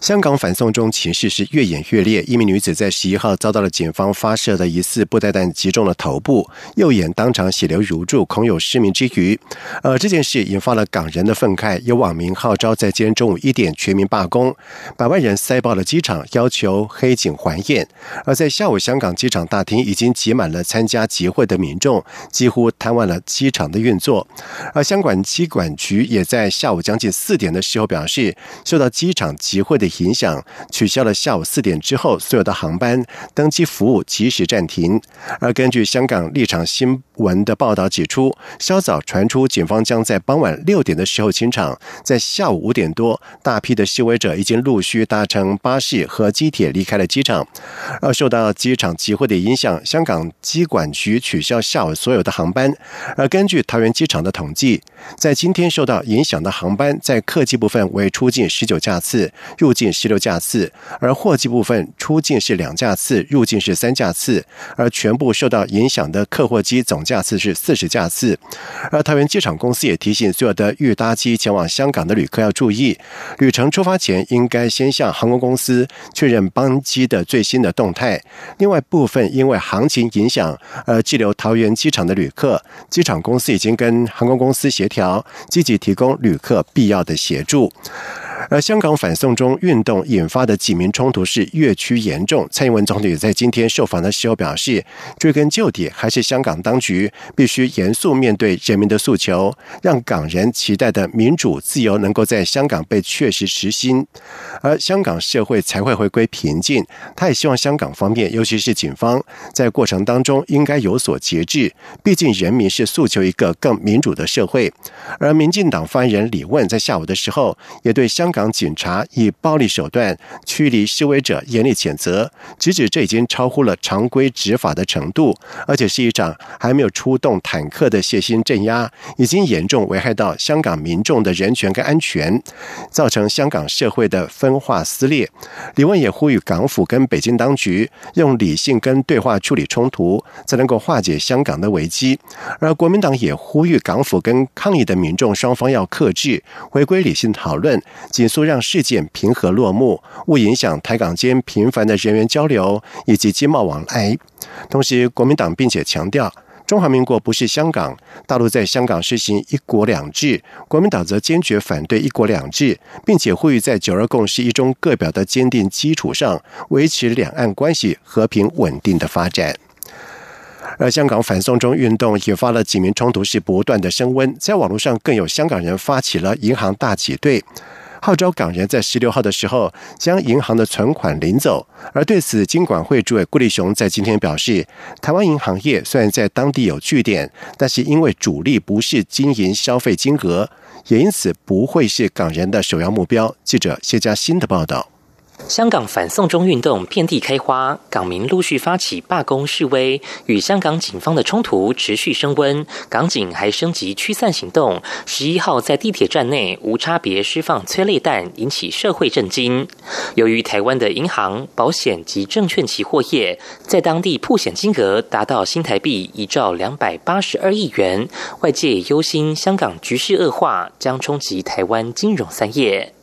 香港反送中情势是越演越烈。一名女子在十一号遭到了警方发射的疑似布袋弹击中了头部，右眼当场血流如注，恐有失明之余。呃，这件事引发了港人的愤慨，有网民号召在今天中午一点全民罢工，百万人塞爆了机场，要求黑警还验。而在下午，香港机场大厅已经挤满了参加集会的民众，几乎瘫痪了机场的运作。而香港机管局也在下午将近四点的时候表示，受到机场集会的。影响取消了下午四点之后所有的航班登机服务及时暂停。而根据香港立场新闻的报道指出，稍早传出警方将在傍晚六点的时候清场，在下午五点多，大批的示威者已经陆续搭乘巴士和机铁离开了机场。而受到机场集会的影响，香港机管局取消下午所有的航班。而根据桃园机场的统计，在今天受到影响的航班，在客机部分为出境十九架次，入境十六架次；而货机部分出境是两架次，入境是三架次。而全部受到影响的客货机总架次是四十架次。而桃园机场公司也提醒所有的预搭机前往香港的旅客要注意，旅程出发前应该先向航空公司确认班机的最新的动态。另外，部分因为行情影响而滞留桃园机场的旅客，机场公司已经跟航空公司协调，积极提供旅客必要的协助。而香港反送中运动引发的几名冲突是越趋严重。蔡英文总统在今天受访的时候表示，追根究底，还是香港当局必须严肃面对人民的诉求，让港人期待的民主自由能够在香港被确实实行，而香港社会才会回归平静。他也希望香港方面，尤其是警方，在过程当中应该有所节制，毕竟人民是诉求一个更民主的社会。而民进党发言人李问在下午的时候也对香港港警察以暴力手段驱离示威者严厉谴责，直指这已经超乎了常规执法的程度，而且是一场还没有出动坦克的血腥镇压，已经严重危害到香港民众的人权跟安全，造成香港社会的分化撕裂。李问也呼吁港府跟北京当局用理性跟对话处理冲突，才能够化解香港的危机。而国民党也呼吁港府跟抗议的民众双方要克制，回归理性讨论。速让事件平和落幕，勿影响台港间频繁的人员交流以及经贸往来。同时，国民党并且强调，中华民国不是香港，大陆在香港实行一国两制。国民党则坚决反对一国两制，并且呼吁在九二共识一中各表的坚定基础上，维持两岸关系和平稳定的发展。而香港反送中运动引发了警民冲突是不断的升温，在网络上更有香港人发起了银行大挤兑。号召港人在十六号的时候将银行的存款领走，而对此，金管会主委顾立雄在今天表示，台湾银行业虽然在当地有据点，但是因为主力不是经营消费金额，也因此不会是港人的首要目标。记者谢佳欣的报道。香港反送中运动遍地开花，港民陆续发起罢工示威，与香港警方的冲突持续升温。港警还升级驱散行动，十一号在地铁站内无差别释放催泪弹，引起社会震惊。由于台湾的银行、保险及证券期货业在当地铺险金额达到新台币一兆两百八十二亿元，外界忧心香港局势恶化将冲击台湾金融三业。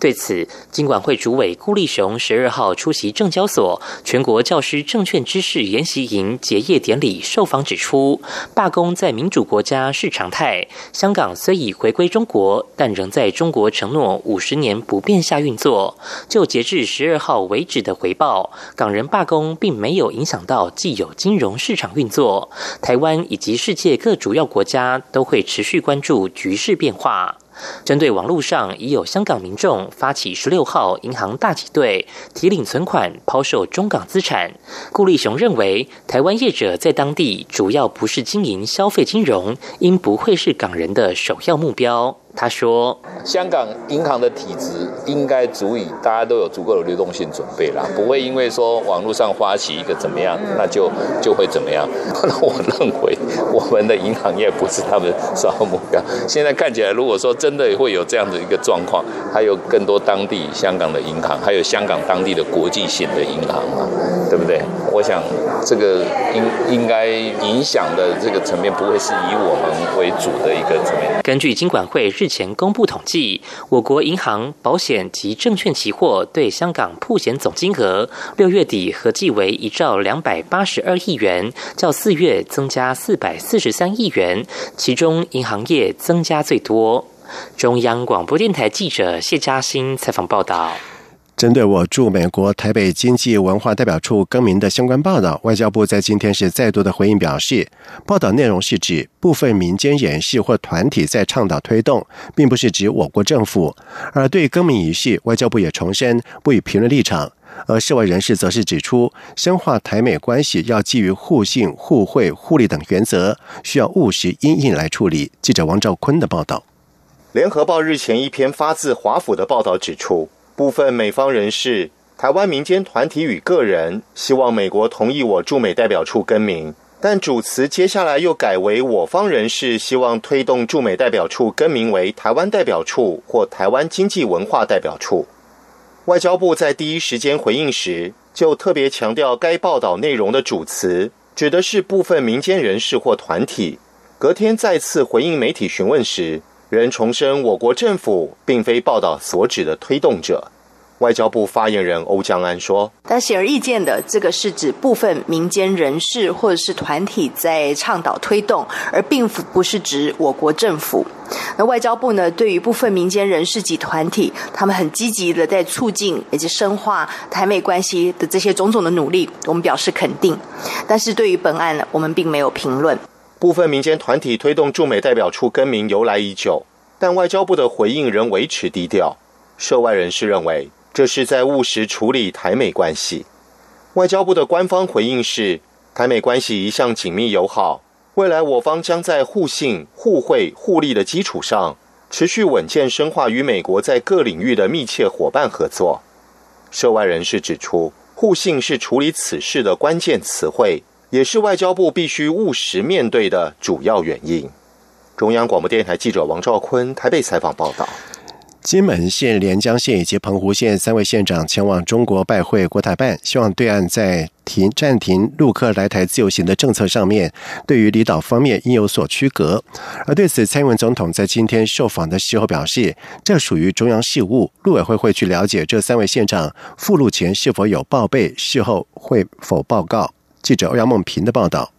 对此，金管会主委顾立雄十二号出席证交所全国教师证券知识研习营结业典礼，受访指出，罢工在民主国家是常态。香港虽已回归中国，但仍在中国承诺五十年不变下运作。就截至十二号为止的回报，港人罢工并没有影响到既有金融市场运作。台湾以及世界各主要国家都会持续关注局势变化。针对网络上已有香港民众发起十六号银行大挤兑，提领存款、抛售中港资产，顾立雄认为，台湾业者在当地主要不是经营消费金融，应不会是港人的首要目标。他说：“香港银行的体质应该足以，大家都有足够的流动性准备啦，不会因为说网络上发起一个怎么样，那就就会怎么样。那我认为我们的银行业不是他们首要目标。现在看起来，如果说真的会有这样的一个状况，还有更多当地香港的银行，还有香港当地的国际性的银行嘛，对不对？我想这个应应该影响的这个层面，不会是以我们为主的一个层面。根据金管会日前公布统计，我国银行、保险及证券期货对香港铺险总金额，六月底合计为一兆两百八十二亿元，较四月增加四百四十三亿元，其中银行业增加最多。中央广播电台记者谢嘉欣采访报道。针对我驻美国台北经济文化代表处更名的相关报道，外交部在今天是再度的回应表示，报道内容是指部分民间人士或团体在倡导推动，并不是指我国政府。而对更名仪式，外交部也重申不予评论立场。而涉外人士则是指出，深化台美关系要基于互信、互惠、互利等原则，需要务实因应来处理。记者王兆坤的报道。联合报日前一篇发自华府的报道指出。部分美方人士、台湾民间团体与个人希望美国同意我驻美代表处更名，但主词接下来又改为我方人士希望推动驻美代表处更名为台湾代表处或台湾经济文化代表处。外交部在第一时间回应时，就特别强调该报道内容的主词指的是部分民间人士或团体。隔天再次回应媒体询问时。仍重申，我国政府并非报道所指的推动者。外交部发言人欧江安说：“但显而易见的，这个是指部分民间人士或者是团体在倡导推动，而并不是指我国政府。那外交部呢，对于部分民间人士及团体，他们很积极的在促进以及深化台美关系的这些种种的努力，我们表示肯定。但是对于本案呢，我们并没有评论。”部分民间团体推动驻美代表处更名由来已久，但外交部的回应仍维持低调。涉外人士认为，这是在务实处理台美关系。外交部的官方回应是，台美关系一向紧密友好，未来我方将在互信、互惠、互利的基础上，持续稳健深化与美国在各领域的密切伙伴合作。涉外人士指出，互信是处理此事的关键词汇。也是外交部必须务实面对的主要原因。中央广播电台记者王兆坤台北采访报道：金门县、连江县以及澎湖县三位县长前往中国拜会国台办，希望对岸在停暂停陆客来台自由行的政策上面，对于离岛方面应有所区隔。而对此，蔡英文总统在今天受访的时候表示，这属于中央事务，陆委会会去了解这三位县长赴陆前是否有报备，事后会否报告。记者欧阳梦平的报道。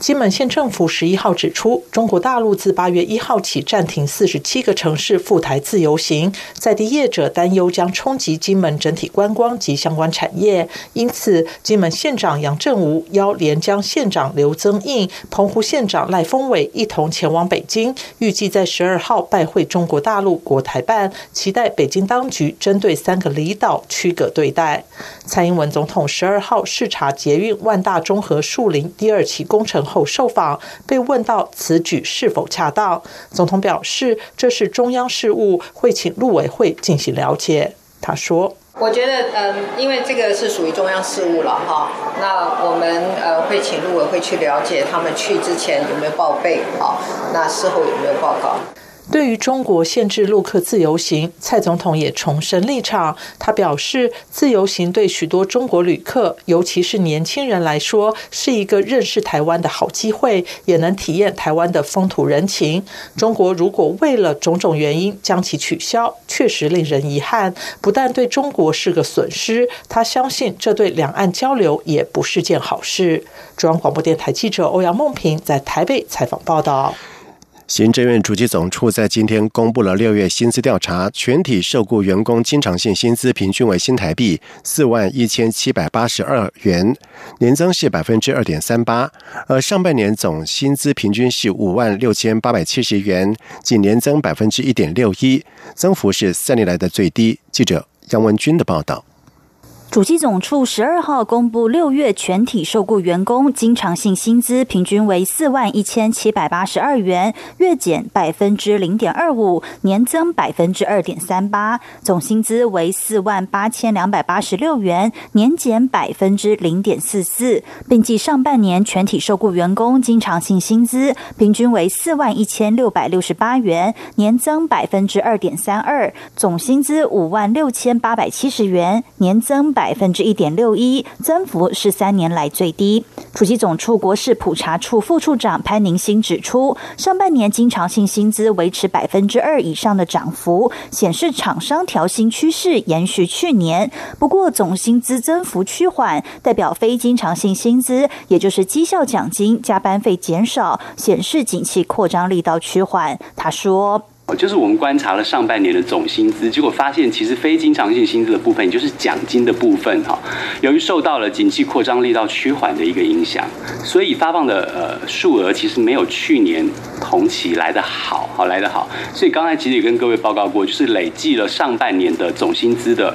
金门县政府十一号指出，中国大陆自八月一号起暂停四十七个城市赴台自由行，在地业者担忧将冲击金门整体观光及相关产业，因此，金门县长杨振武邀连江县长刘增印、澎湖县长赖峰伟一同前往北京，预计在十二号拜会中国大陆国台办，期待北京当局针对三个离岛区隔对待。蔡英文总统十二号视察捷运万大中和树林第二期工程。后受访被问到此举是否恰当，总统表示这是中央事务，会请陆委会进行了解。他说：“我觉得，嗯，因为这个是属于中央事务了哈，那我们呃会请陆委会去了解他们去之前有没有报备啊，那事后有没有报告。”对于中国限制陆客自由行，蔡总统也重申立场。他表示，自由行对许多中国旅客，尤其是年轻人来说，是一个认识台湾的好机会，也能体验台湾的风土人情。中国如果为了种种原因将其取消，确实令人遗憾，不但对中国是个损失，他相信这对两岸交流也不是件好事。中央广播电台记者欧阳梦平在台北采访报道。行政院主计总处在今天公布了六月薪资调查，全体受雇员工经常性薪资平均为新台币四万一千七百八十二元，年增是百分之二点三八。而上半年总薪资平均是五万六千八百七十元，仅年增百分之一点六一，增幅是三年来的最低。记者杨文军的报道。主机总处十二号公布，六月全体受雇员工经常性薪资平均为四万一千七百八十二元，月减百分之零点二五，年增百分之二点三八，总薪资为四万八千两百八十六元，年减百分之零点四四，并计上半年全体受雇员工经常性薪资平均为四万一千六百六十八元，年增百分之二点三二，总薪资五万六千八百七十元，年增百。百分之一点六一，增幅是三年来最低。主机总处国事普查处副处长潘宁新指出，上半年经常性薪资维持百分之二以上的涨幅，显示厂商调薪趋势延续去年。不过总薪资增幅趋缓，代表非经常性薪资，也就是绩效奖金、加班费减少，显示景气扩张力道趋缓。他说。哦就是我们观察了上半年的总薪资，结果发现其实非经常性薪资的部分，也就是奖金的部分哈，由于受到了景气扩张力道趋缓的一个影响，所以发放的呃数额其实没有去年同期来的好，好来的好。所以刚才其实也跟各位报告过，就是累计了上半年的总薪资的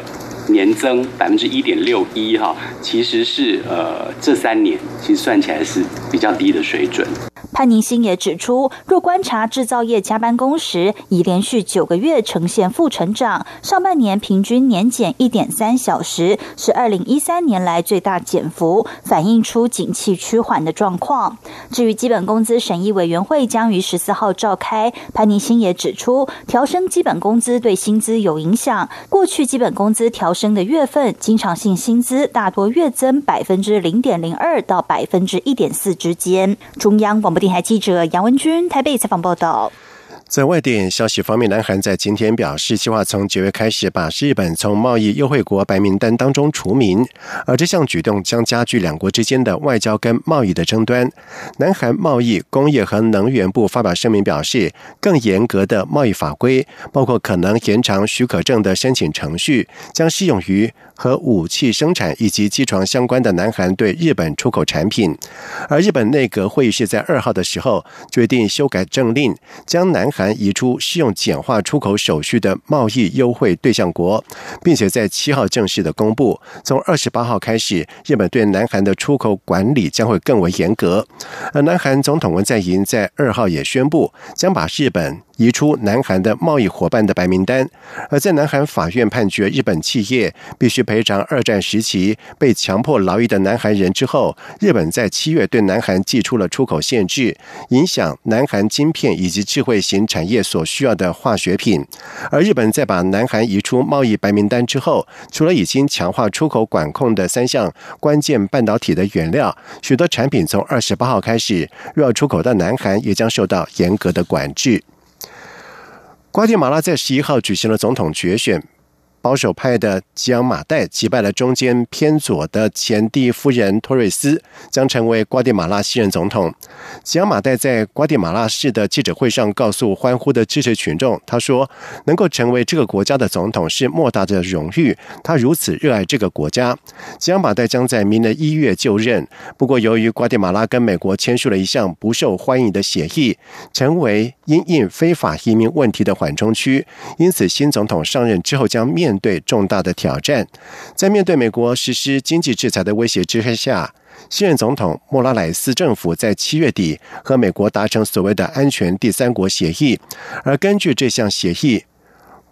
年增百分之一点六一哈，其实是呃这三年其实算起来是比较低的水准。潘宁新也指出，若观察制造业加班工时，已连续九个月呈现负成长，上半年平均年减一点三小时，是二零一三年来最大减幅，反映出景气趋缓的状况。至于基本工资审议委员会将于十四号召开，潘宁新也指出，调升基本工资对薪资有影响。过去基本工资调升的月份，经常性薪资大多月增百分之零点零二到百分之一点四之间。中央广播电台记者杨文君台北采访报道。在外电消息方面，南韩在今天表示，计划从九月开始把日本从贸易优惠国白名单当中除名，而这项举动将加剧两国之间的外交跟贸易的争端。南韩贸易、工业和能源部发表声明表示，更严格的贸易法规，包括可能延长许可证的申请程序，将适用于和武器生产以及机床相关的南韩对日本出口产品。而日本内阁会议是在二号的时候决定修改政令，将南。韩移出适用简化出口手续的贸易优惠对象国，并且在七号正式的公布，从二十八号开始，日本对南韩的出口管理将会更为严格。而南韩总统文在寅在二号也宣布，将把日本。移出南韩的贸易伙伴的白名单，而在南韩法院判决日本企业必须赔偿二战时期被强迫劳役的南韩人之后，日本在七月对南韩寄出了出口限制，影响南韩晶片以及智慧型产业所需要的化学品。而日本在把南韩移出贸易白名单之后，除了已经强化出口管控的三项关键半导体的原料，许多产品从二十八号开始，若要出口到南韩，也将受到严格的管制。瓜地马拉在十一号举行了总统决选。保守派的吉昂马代击败了中间偏左的前第一夫人托瑞斯，将成为瓜地马拉新任总统。吉昂马代在瓜地马拉市的记者会上告诉欢呼的支持群众，他说：“能够成为这个国家的总统是莫大的荣誉，他如此热爱这个国家。”吉昂马代将在明年一月就任，不过由于瓜地马拉跟美国签署了一项不受欢迎的协议，成为因应非法移民问题的缓冲区，因此新总统上任之后将面。面对重大的挑战，在面对美国实施经济制裁的威胁之下，现任总统莫拉莱斯政府在七月底和美国达成所谓的安全第三国协议，而根据这项协议。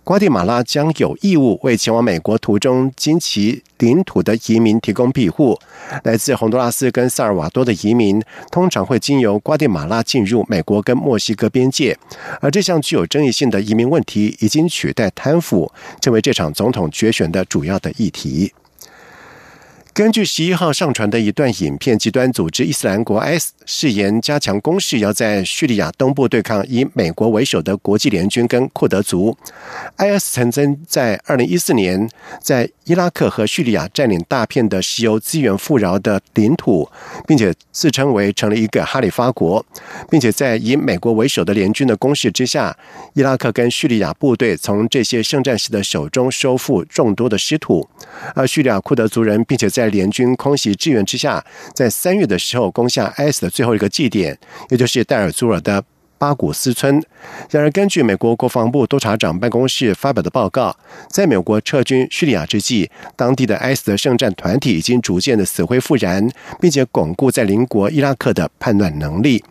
瓜地马拉将有义务为前往美国途中经其领土的移民提供庇护。来自洪都拉斯跟萨尔瓦多的移民通常会经由瓜地马拉进入美国跟墨西哥边界，而这项具有争议性的移民问题已经取代贪腐，成为这场总统决选的主要的议题。根据十一号上传的一段影片，极端组织伊斯兰国 （IS） 誓言加强攻势，要在叙利亚东部对抗以美国为首的国际联军跟库德族。IS 曾经在二零一四年在伊拉克和叙利亚占领大片的石油资源富饶的领土，并且自称为成了一个哈里发国，并且在以美国为首的联军的攻势之下，伊拉克跟叙利亚部队从这些圣战士的手中收复众多的失土，而叙利亚库德族人，并且在在联军空袭支援之下，在三月的时候攻下 IS 的最后一个祭点，也就是戴尔祖尔的巴古斯村。然而，根据美国国防部督察长办公室发表的报告，在美国撤军叙利亚之际，当地的埃斯的圣战团体已经逐渐的死灰复燃，并且巩固在邻国伊拉克的叛乱能力。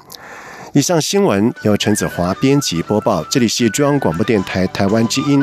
以上新闻由陈子华编辑播报，这里是中央广播电台台湾之音。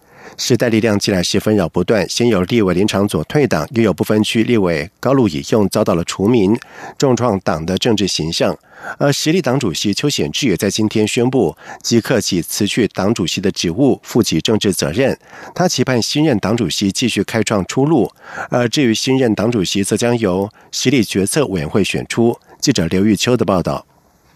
时代力量近来是纷扰不断，先有立委林长佐退党，又有不分区立委高露以用遭到了除名，重创党的政治形象。而实力党主席邱显志也在今天宣布，即刻起辞去党主席的职务，负起政治责任。他期盼新任党主席继续开创出路。而至于新任党主席，则将由实力决策委员会选出。记者刘玉秋的报道。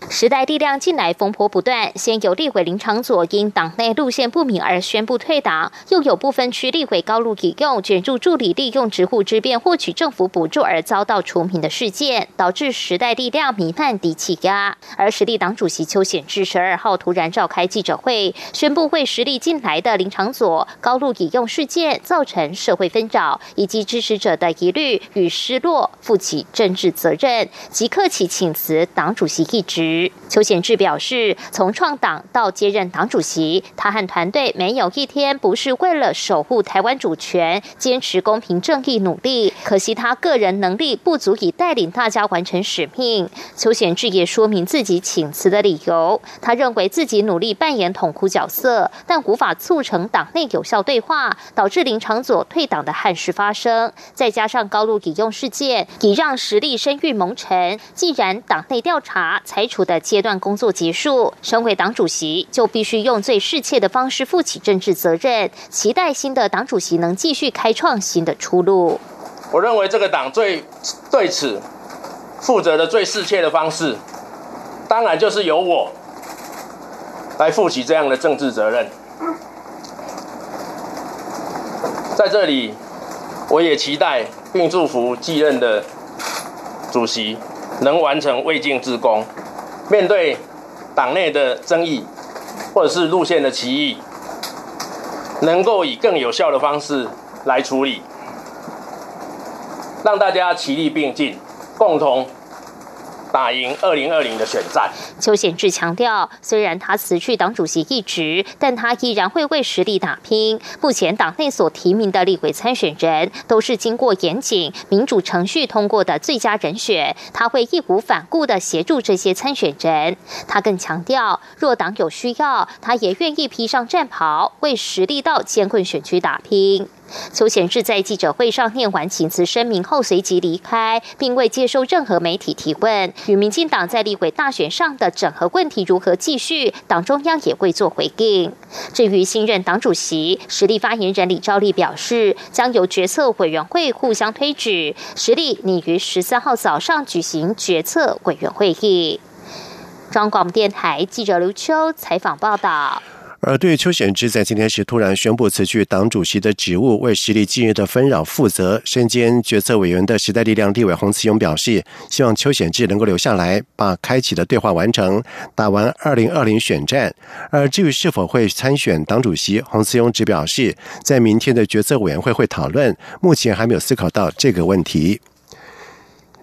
时代力量近来风波不断，先有立委林长佐因党内路线不明而宣布退党，又有部分区立委高路已用卷入助理利用职务之便获取政府补助而遭到除名的事件，导致时代力量弥漫低气压。而实力党主席邱显智十二号突然召开记者会，宣布为实力近来的林长佐、高路已用事件造成社会纷扰以及支持者的疑虑与失落，负起政治责任，即刻起请辞党主席一职。邱显志表示，从创党到接任党主席，他和团队没有一天不是为了守护台湾主权、坚持公平正义努力。可惜他个人能力不足以带领大家完成使命。邱显志也说明自己请辞的理由，他认为自己努力扮演统哭角色，但无法促成党内有效对话，导致林长佐退党的憾事发生。再加上高露引用事件，已让实力声誉蒙尘。既然党内调查裁处。的阶段工作结束，身为党主席就必须用最适切的方式负起政治责任。期待新的党主席能继续开创新的出路。我认为这个党最对此负责的最适切的方式，当然就是由我来负起这样的政治责任。在这里，我也期待并祝福继任的主席能完成未尽之功。面对党内的争议，或者是路线的歧义，能够以更有效的方式来处理，让大家齐力并进，共同。打赢二零二零的选战。邱显志强调，虽然他辞去党主席一职，但他依然会为实力打拼。目前党内所提名的立委参选人，都是经过严谨民主程序通过的最佳人选。他会义无反顾的协助这些参选人。他更强调，若党有需要，他也愿意披上战袍，为实力到艰困选区打拼。邱显志在记者会上念完请辞声明后，随即离开，并未接受任何媒体提问。与民进党在立委大选上的整合问题如何继续，党中央也未做回应。至于新任党主席，实力发言人李兆利表示，将由决策委员会互相推举，实力拟于十三号早上举行决策委员会议。中广电台记者刘秋采访报道。而对于邱显志在今天时突然宣布辞去党主席的职务，为实力近日的纷扰负责，身兼决策委员的时代力量立委洪慈勇表示，希望邱显志能够留下来，把开启的对话完成，打完二零二零选战。而至于是否会参选党主席，洪慈勇只表示，在明天的决策委员会会讨论，目前还没有思考到这个问题。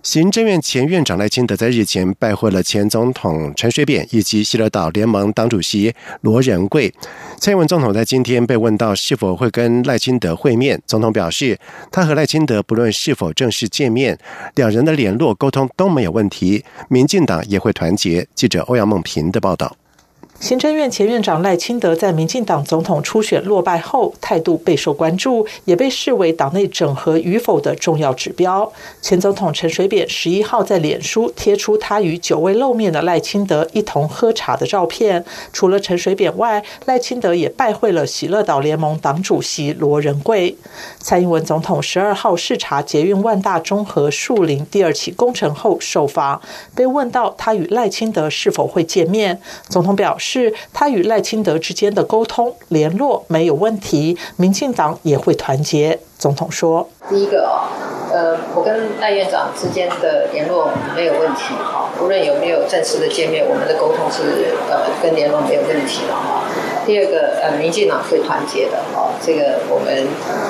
行政院前院长赖清德在日前拜会了前总统陈水扁以及希勒岛联盟党主席罗仁贵。蔡英文总统在今天被问到是否会跟赖清德会面，总统表示，他和赖清德不论是否正式见面，两人的联络沟通都没有问题，民进党也会团结。记者欧阳梦平的报道。行政院前院长赖清德在民进党总统初选落败后，态度备受关注，也被视为党内整合与否的重要指标。前总统陈水扁十一号在脸书贴出他与久未露面的赖清德一同喝茶的照片。除了陈水扁外，赖清德也拜会了喜乐岛联盟党主席罗仁贵。蔡英文总统十二号视察捷运万大中和树林第二期工程后受访，被问到他与赖清德是否会见面，总统表示。是，他与赖清德之间的沟通联络没有问题，民进党也会团结。总统说：“第一个哦，呃，我跟赖院长之间的联络没有问题哈，无论有没有正式的见面，我们的沟通是呃跟联络没有问题的哈。第二个，呃，民进党会团结的哦，这个我们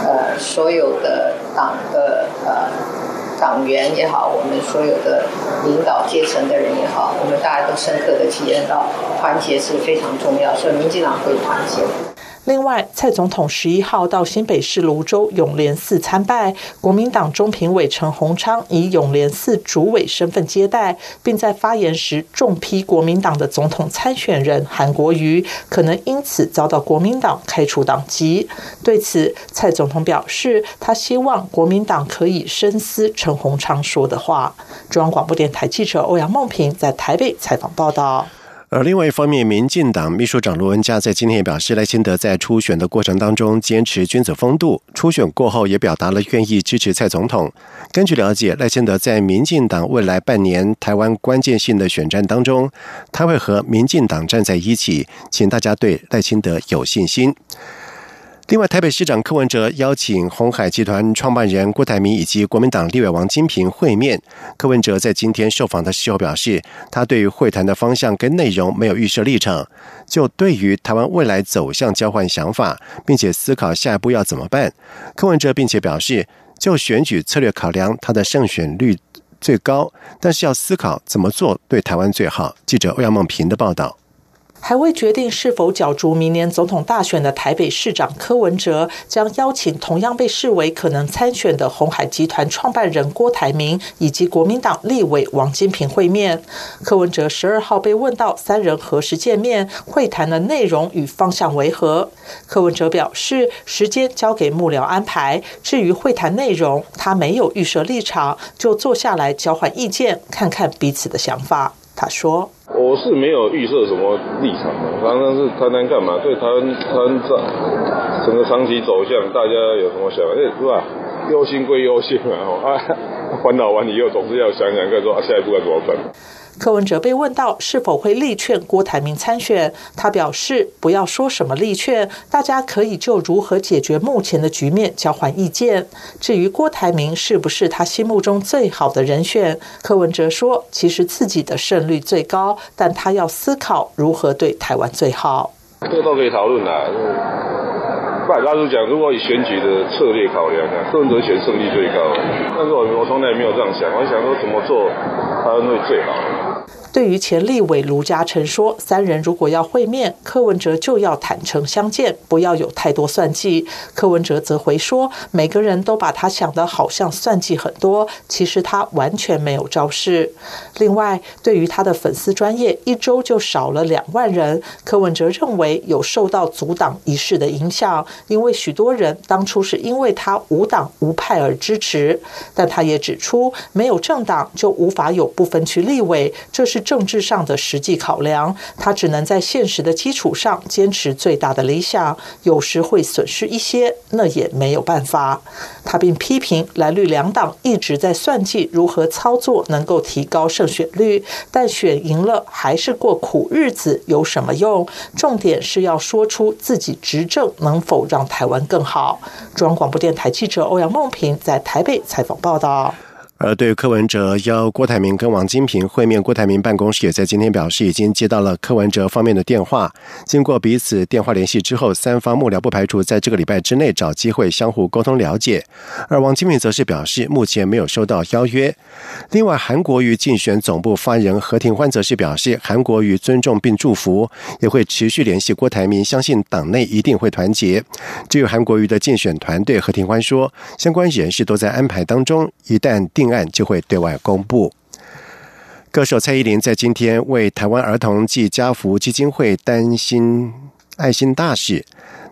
呃所有的党的呃党员也好，我们所有的领导阶层的人也好，我们大家都深刻的体验到团结是非常重要，所以民进党会团结。”另外，蔡总统十一号到新北市泸州永联寺参拜，国民党中评委陈鸿昌以永联寺主委身份接待，并在发言时重批国民党的总统参选人韩国瑜可能因此遭到国民党开除党籍。对此，蔡总统表示，他希望国民党可以深思陈鸿昌说的话。中央广播电台记者欧阳梦平在台北采访报道。而另外一方面，民进党秘书长罗文嘉在今天也表示，赖清德在初选的过程当中坚持君子风度，初选过后也表达了愿意支持蔡总统。根据了解，赖清德在民进党未来半年台湾关键性的选战当中，他会和民进党站在一起，请大家对赖清德有信心。另外，台北市长柯文哲邀请红海集团创办人郭台铭以及国民党立委王金平会面。柯文哲在今天受访的时候表示，他对于会谈的方向跟内容没有预设立场，就对于台湾未来走向交换想法，并且思考下一步要怎么办。柯文哲并且表示，就选举策略考量，他的胜选率最高，但是要思考怎么做对台湾最好。记者欧阳梦平的报道。还未决定是否角逐明年总统大选的台北市长柯文哲，将邀请同样被视为可能参选的红海集团创办人郭台铭以及国民党立委王金平会面。柯文哲十二号被问到三人何时见面、会谈的内容与方向为何，柯文哲表示时间交给幕僚安排。至于会谈内容，他没有预设立场，就坐下来交换意见，看看彼此的想法。他说：“我是没有预设什么立场的，反正是谈谈干嘛？对台湾台湾这整个长期走向，大家有什么想法？是吧？忧心归忧心啊，烦恼完以后，总是要想想，该说下一步该怎么办。”柯文哲被问到是否会力劝郭台铭参选，他表示不要说什么力劝，大家可以就如何解决目前的局面交换意见。至于郭台铭是不是他心目中最好的人选，柯文哲说，其实自己的胜率最高，但他要思考如何对台湾最好。这都可以讨论啦。不，老实讲，如果以选举的策略考量，柯文哲选胜率最高，但是我我从来没有这样想，我想说怎么做台湾会最好。对于前立委卢嘉诚说，三人如果要会面，柯文哲就要坦诚相见，不要有太多算计。柯文哲则回说，每个人都把他想的好像算计很多，其实他完全没有招式。另外，对于他的粉丝专业一周就少了两万人，柯文哲认为有受到阻挡仪式的影响，因为许多人当初是因为他无党无派而支持。但他也指出，没有政党就无法有不分区立委，这是。政治上的实际考量，他只能在现实的基础上坚持最大的理想，有时会损失一些，那也没有办法。他并批评蓝绿两党一直在算计如何操作能够提高胜选率，但选赢了还是过苦日子，有什么用？重点是要说出自己执政能否让台湾更好。中央广播电台记者欧阳梦平在台北采访报道。而对于柯文哲邀郭台铭跟王金平会面，郭台铭办公室也在今天表示，已经接到了柯文哲方面的电话。经过彼此电话联系之后，三方幕僚不排除在这个礼拜之内找机会相互沟通了解。而王金平则是表示，目前没有收到邀约。另外，韩国瑜竞选总部发言人何庭欢则是表示，韩国瑜尊重并祝福，也会持续联系郭台铭，相信党内一定会团结。至于韩国瑜的竞选团队，何庭欢说，相关人士都在安排当中，一旦定。案就会对外公布。歌手蔡依林在今天为台湾儿童暨家福基金会担心爱心大使，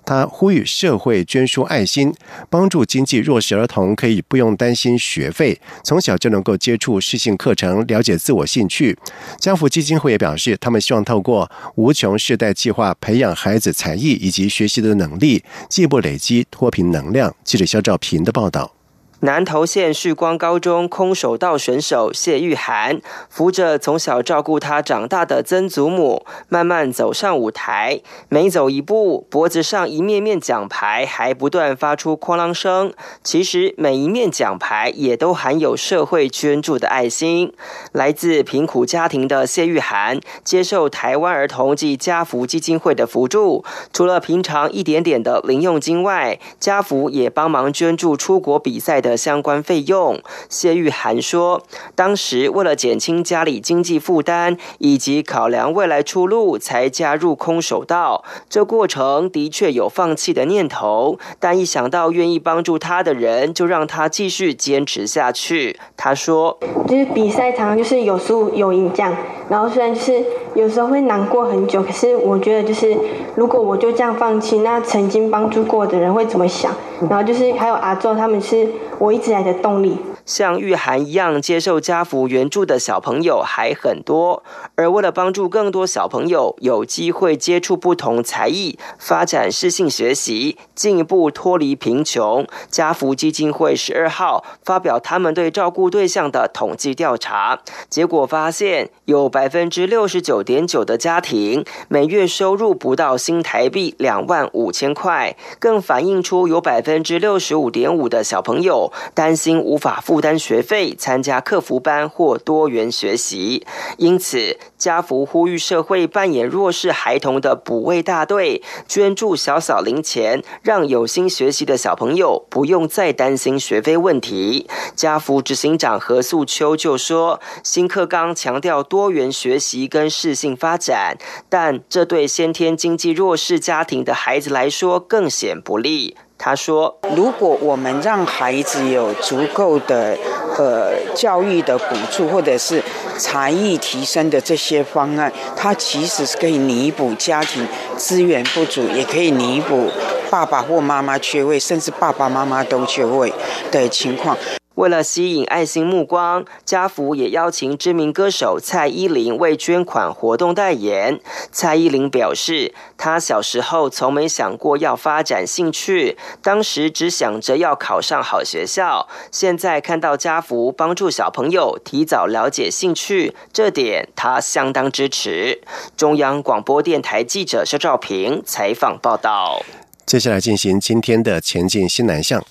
他呼吁社会捐出爱心，帮助经济弱势儿童可以不用担心学费，从小就能够接触适性课程，了解自我兴趣。家福基金会也表示，他们希望透过无穷世代计划，培养孩子才艺以及学习的能力，进一步累积脱贫能量。记者肖兆平的报道。南投县旭光高中空手道选手谢玉涵扶着从小照顾他长大的曾祖母，慢慢走上舞台。每走一步，脖子上一面面奖牌还不断发出哐啷声。其实每一面奖牌也都含有社会捐助的爱心。来自贫苦家庭的谢玉涵接受台湾儿童及家福基金会的扶助，除了平常一点点的零用金外，家福也帮忙捐助出国比赛的。的相关费用，谢玉涵说，当时为了减轻家里经济负担，以及考量未来出路，才加入空手道。这过程的确有放弃的念头，但一想到愿意帮助他的人，就让他继续坚持下去。他说，就是比赛常常就是有输有赢这样，然后虽然是有时候会难过很久，可是我觉得就是如果我就这样放弃，那曾经帮助过的人会怎么想？然后就是还有阿周他们是。我一直来的动力。像玉涵一样接受家福援助的小朋友还很多，而为了帮助更多小朋友有机会接触不同才艺、发展适性学习、进一步脱离贫穷，家福基金会十二号发表他们对照顾对象的统计调查结果，发现有百分之六十九点九的家庭每月收入不到新台币两万五千块，更反映出有百分之六十五点五的小朋友担心无法付。负担学费、参加客服班或多元学习，因此家福呼吁社会扮演弱势孩童的补位大队，捐助小小零钱，让有心学习的小朋友不用再担心学费问题。家福执行长何素秋就说：“新课纲强调多元学习跟适性发展，但这对先天经济弱势家庭的孩子来说更显不利。”他说：“如果我们让孩子有足够的呃教育的补助，或者是才艺提升的这些方案，他其实是可以弥补家庭资源不足，也可以弥补爸爸或妈妈缺位，甚至爸爸妈妈都缺位的情况。”为了吸引爱心目光，家福也邀请知名歌手蔡依林为捐款活动代言。蔡依林表示，她小时候从没想过要发展兴趣，当时只想着要考上好学校。现在看到家福帮助小朋友提早了解兴趣，这点她相当支持。中央广播电台记者肖兆平采访报道。接下来进行今天的前进新南向。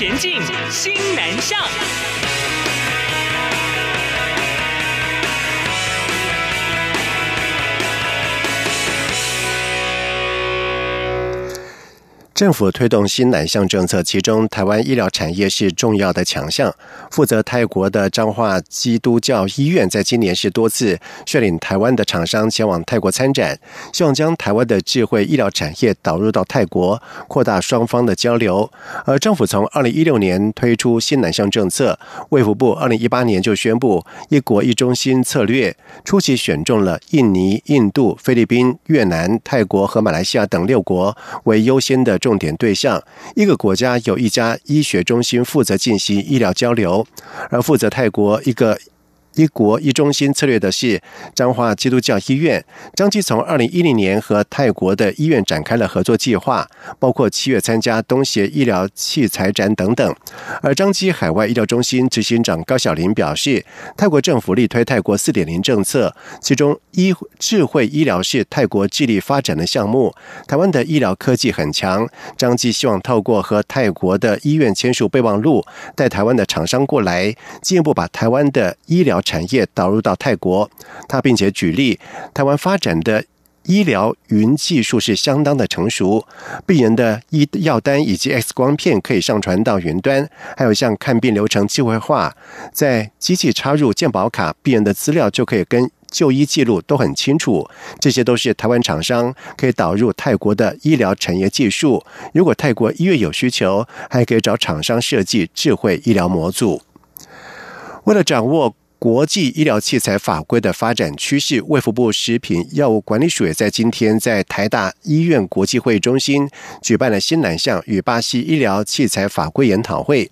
前进，新南向。政府推动新南向政策，其中台湾医疗产业是重要的强项。负责泰国的彰化基督教医院，在今年是多次率领台湾的厂商前往泰国参展，希望将台湾的智慧医疗产业导入到泰国，扩大双方的交流。而政府从二零一六年推出新南向政策，卫福部二零一八年就宣布一国一中心策略，初期选中了印尼、印度、菲律宾、越南、泰国和马来西亚等六国为优先的重。重点对象，一个国家有一家医学中心负责进行医疗交流，而负责泰国一个。一国一中心策略的是彰化基督教医院。张基从二零一零年和泰国的医院展开了合作计划，包括七月参加东协医疗器材展等等。而张基海外医疗中心执行长高小林表示，泰国政府力推泰国四点零政策，其中医智慧医疗是泰国致力发展的项目。台湾的医疗科技很强，张基希望透过和泰国的医院签署备忘录，带台湾的厂商过来，进一步把台湾的医疗。产业导入到泰国，他并且举例，台湾发展的医疗云技术是相当的成熟，病人的医药单以及 X 光片可以上传到云端，还有像看病流程智慧化，在机器插入健保卡，病人的资料就可以跟就医记录都很清楚，这些都是台湾厂商可以导入泰国的医疗产业技术。如果泰国医院有需求，还可以找厂商设计智慧医疗模组。为了掌握。国际医疗器材法规的发展趋势，卫福部食品药物管理署也在今天在台大医院国际会议中心举办了新南向与巴西医疗器材法规研讨会。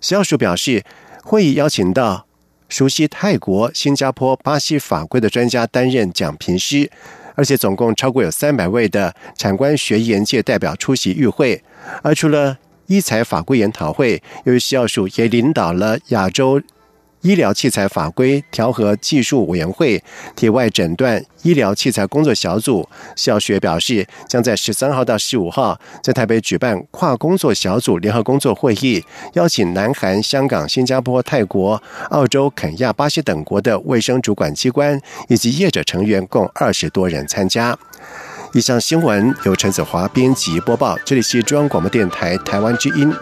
食药署表示，会议邀请到熟悉泰国、新加坡、巴西法规的专家担任讲评师，而且总共超过有三百位的产官学研界代表出席与会。而除了医材法规研讨会，由于校署也领导了亚洲。医疗器材法规调和技术委员会、体外诊断医疗器材工作小组，小学表示，将在十三号到十五号在台北举办跨工作小组联合工作会议，邀请南韩、香港、新加坡、泰国、澳洲、肯亚、巴西等国的卫生主管机关以及业者成员共二十多人参加。以上新闻由陈子华编辑播报，这里是中央广播电台台湾之音。